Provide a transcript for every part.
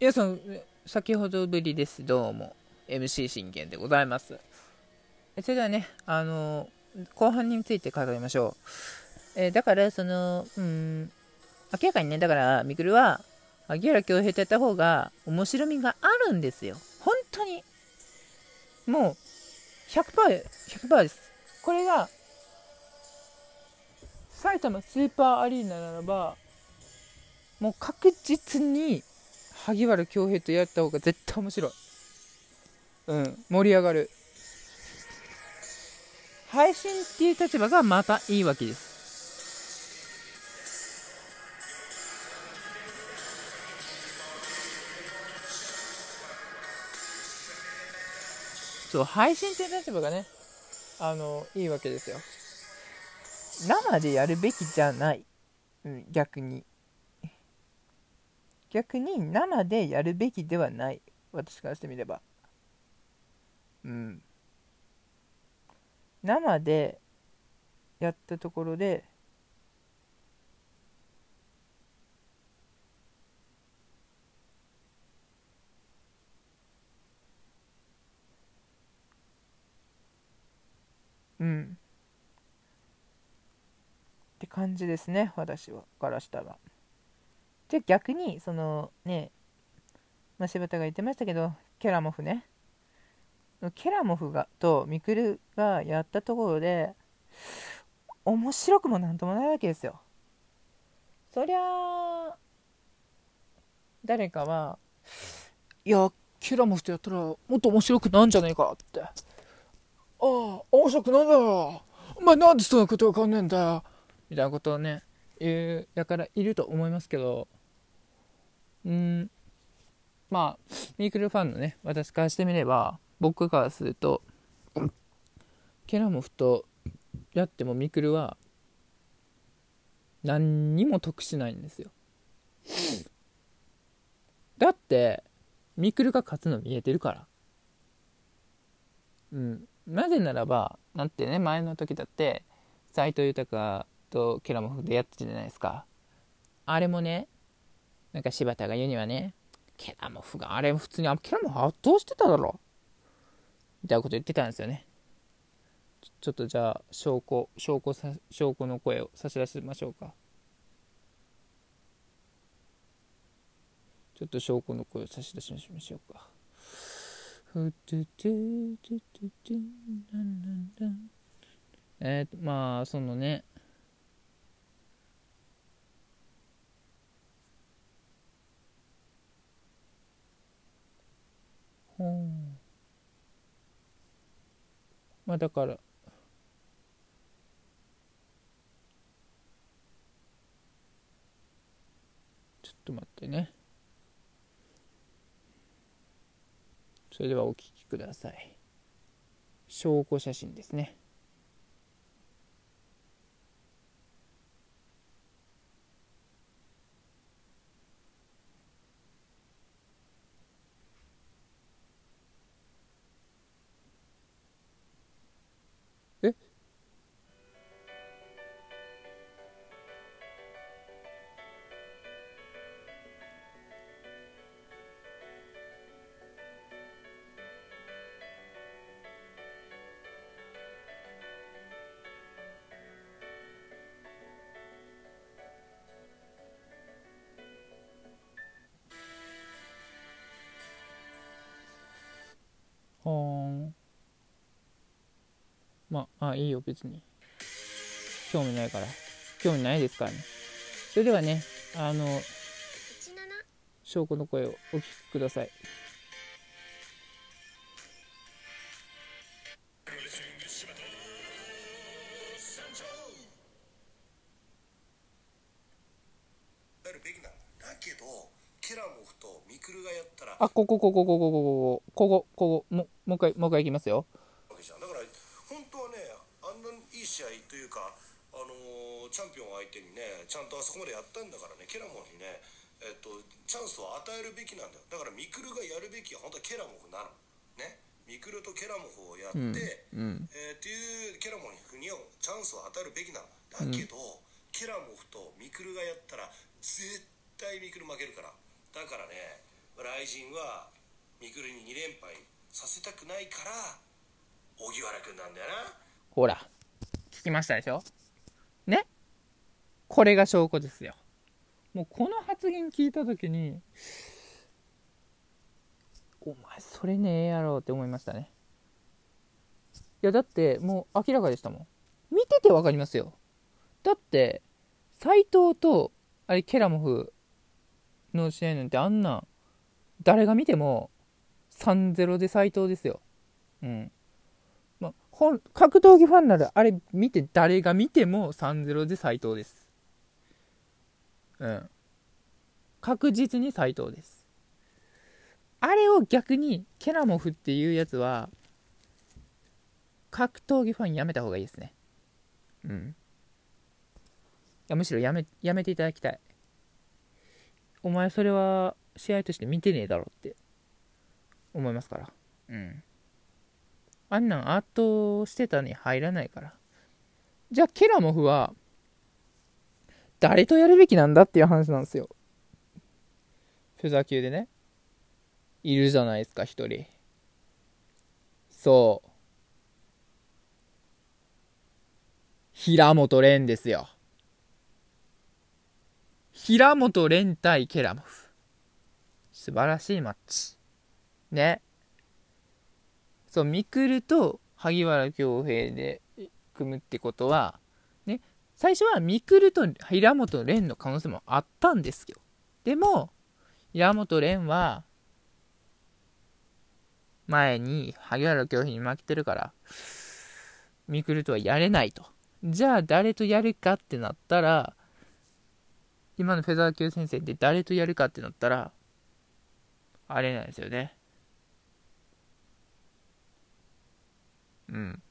皆さん、先ほどぶりです。どうも。MC 信玄でございます。それではね、あの、後半について語りましょう。えーだから、その、うん、明らかにね、だから、みくるは、萩原恭平とやった方が面白みがあるんですよ。本当に。もう、100%、100%です。これが、埼玉スーパーアリーナならば、もう確実に萩原恭平とやった方が絶対面白い。うん、盛り上がる。配信っていう立場がまたいいわけです。そう、配信っていう立場がね、あの、いいわけですよ。生でやるべきじゃない。うん、逆に。逆に生でやるべきではない。私からしてみれば。うん。生でやったところでうん。って感じですね。私はからしたら。じゃ逆にそのね、まあ、柴田が言ってましたけどケラモフね。ケラモフがとミクルがやったところで面白くもなんともないわけですよ。そりゃ誰かはいやケラモフとやったらもっと面白くなんじゃねえかって。ああ面白くなんだよ。お前なんでそんなことわかんねえんだよ。みたいなことをね言うやからいると思いますけど。うん。まあミークルファンのね私からしてみれば僕からするとケラモフとやってもミクルは何にも得しないんですよ。だってミクルが勝つの見えてるから。うん。なぜならばなんてね前の時だって斎藤豊とケラモフでやってたじゃないですか。あれもねなんか柴田が言うにはねケラモフがあれ普通にあケラモフ圧倒してただろ。みたいなこと言ってたんですよね。ちょっとじゃあ証拠証拠さ証拠の声を差し出しましょうか。ちょっと証拠の声を差し出しましょうか。えー、とまあそのねうん。まあだからちょっと待ってね。それではお聞きください。証拠写真ですね。はーん。まああいいよ別に。興味ないから。興味ないですからね。それではねあの証拠の声をお聞きください。やるべきなんだ。だけどケラモフとミクルがやったら。あここここここここここここももう一回もう一回いきますよ。だから本当はねあんないい試合というか、あのーチャンピオン相手にねちゃんとあそこまでやったんだからねケラモフにね、えっと、チャンスを与えるべきなんだよ。だからミクルがやるべきは本当はケラモフなの。ね。ミクルとケラモフをやって、うんえーっていうケラモフにはチャンスを与えるべきなの。だけど、ケラモフとミクルがやったら絶対ミクル負けるから。だからね雷神はミクルに2連敗させたくないから荻原君なんだよな。ほら聞きましたでしょ？ね？これが証拠ですよ。もうこの発言聞いた時にお前それねえやろうって思いましたね。いやだってもう明らかでしたもん。見てて分かりますよ。だって斎藤とあれケラモフの試合なんてあんな誰が見ても3-0で斎藤ですよ。うん。まあ、本格闘技ファンならあれ見て誰が見ても3-0で斎藤です。うん。確実に斎藤です。あれを逆にケラモフっていうやつは格闘技ファンやめた方がいいですね。うん。いやむしろやめやめていただきたい。お前それは試合として見てねえだろって。思いますから。うん。あんなん圧倒してたに入らないから。じゃあケラモフは誰とやるべきなんだっていう話なんですよ。フェザー級でね。いるじゃないですか一人。そう。平本蓮ですよ。平本蓮対ケラモフ。素晴らしいマッチね。そうミクルと萩原恭平で組むってことはね最初はミクルと平本蓮の可能性もあったんですよ。でも平本蓮は前に萩原恭平に負けてるからミクルとはやれないと。じゃあ誰とやるかってなったら今のフェザー級先生って誰とやるかってなったらあれなんですよね。うん。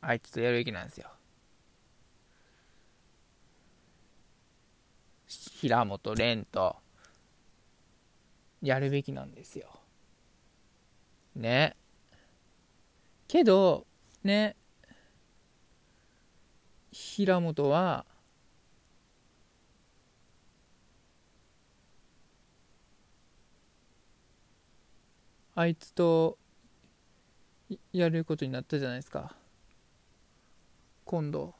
あいつとやるべきなんですよ。平本蓮とやるべきなんですよ。ね。けどね。平本はあいつとやることになったじゃないですか。今度。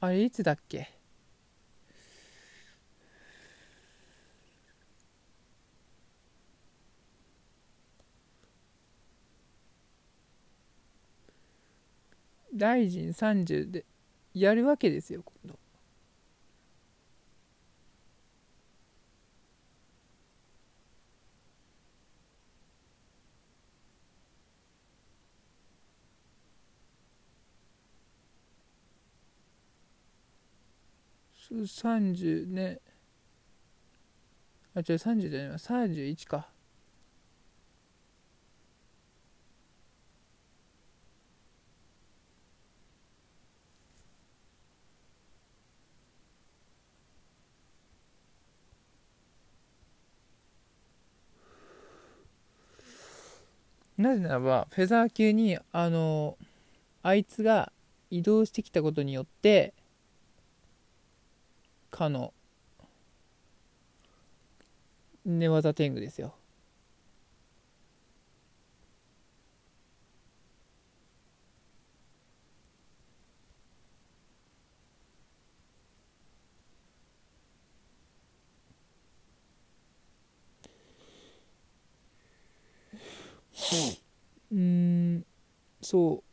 あれいつだっけ？大臣30でやるわけですよ今度。30ね。あ違う30じゃない31か。なぜならばフェザー級にあのあいつが移動してきたことによってかの。寝技天狗ですよ。うん。そう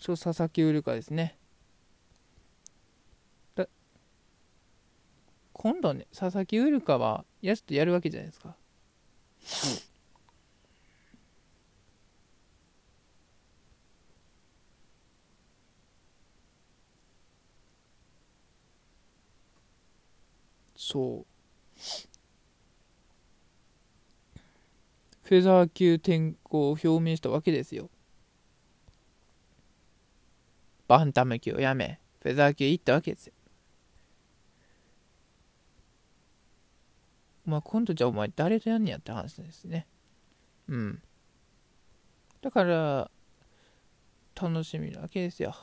そう佐々木ウルカですね。今度ね佐々木ウルカはやつとやるわけじゃないですか。そう。フェザー級転向を表明したわけですよ。バンタム級をやめ、フェザー級行ったわけですよ。まあ、今度じゃあお前誰とやんねやって話ですね。うん。だから、楽しみなわけですよ。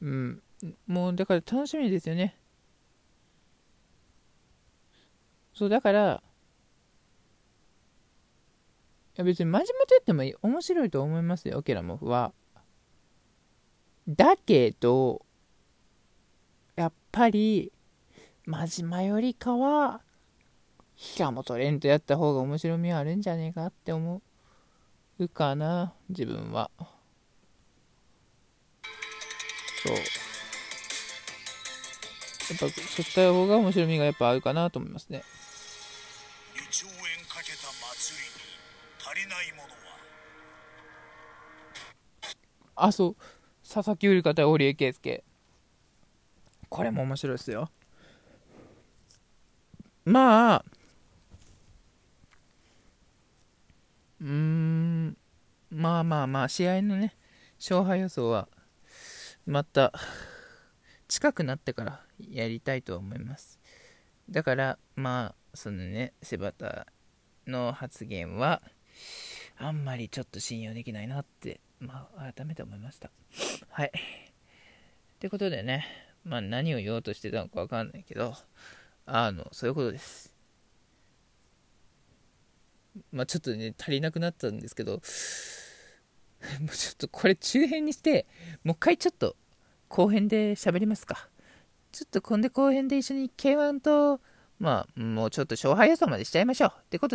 うん。もうだから楽しみですよね。そうだから、や別に真面目と言っても面白いと思いますよ、ケラモフは。だけど、やっぱり、真島よりかは、平本蓮とやった方が面白みはあるんじゃねえかって思うかな、自分は。そう。やっぱ、そった方が面白みがやっぱあるかなと思いますね。足りないものはあ、そう。佐々木売り方堀江圭介。これも面白いですよ。まあ、うん、まあまあまあ、試合のね、勝敗予想は、また、近くなってからやりたいと思います。だから、まあ、そのね、柴田の発言は、あんまりちょっと信用できないなって、まあ、改めて思いました。はい。ってことでね、まあ何を言おうとしてたのかわかんないけど、あの、そういうことです。まあちょっとね、足りなくなったんですけど、もうちょっとこれ中編にして、もう一回ちょっと後編で喋りますか。ちょっとこんで後編で一緒に K1 と、まあもうちょっと勝敗予想までしちゃいましょう。ってことで、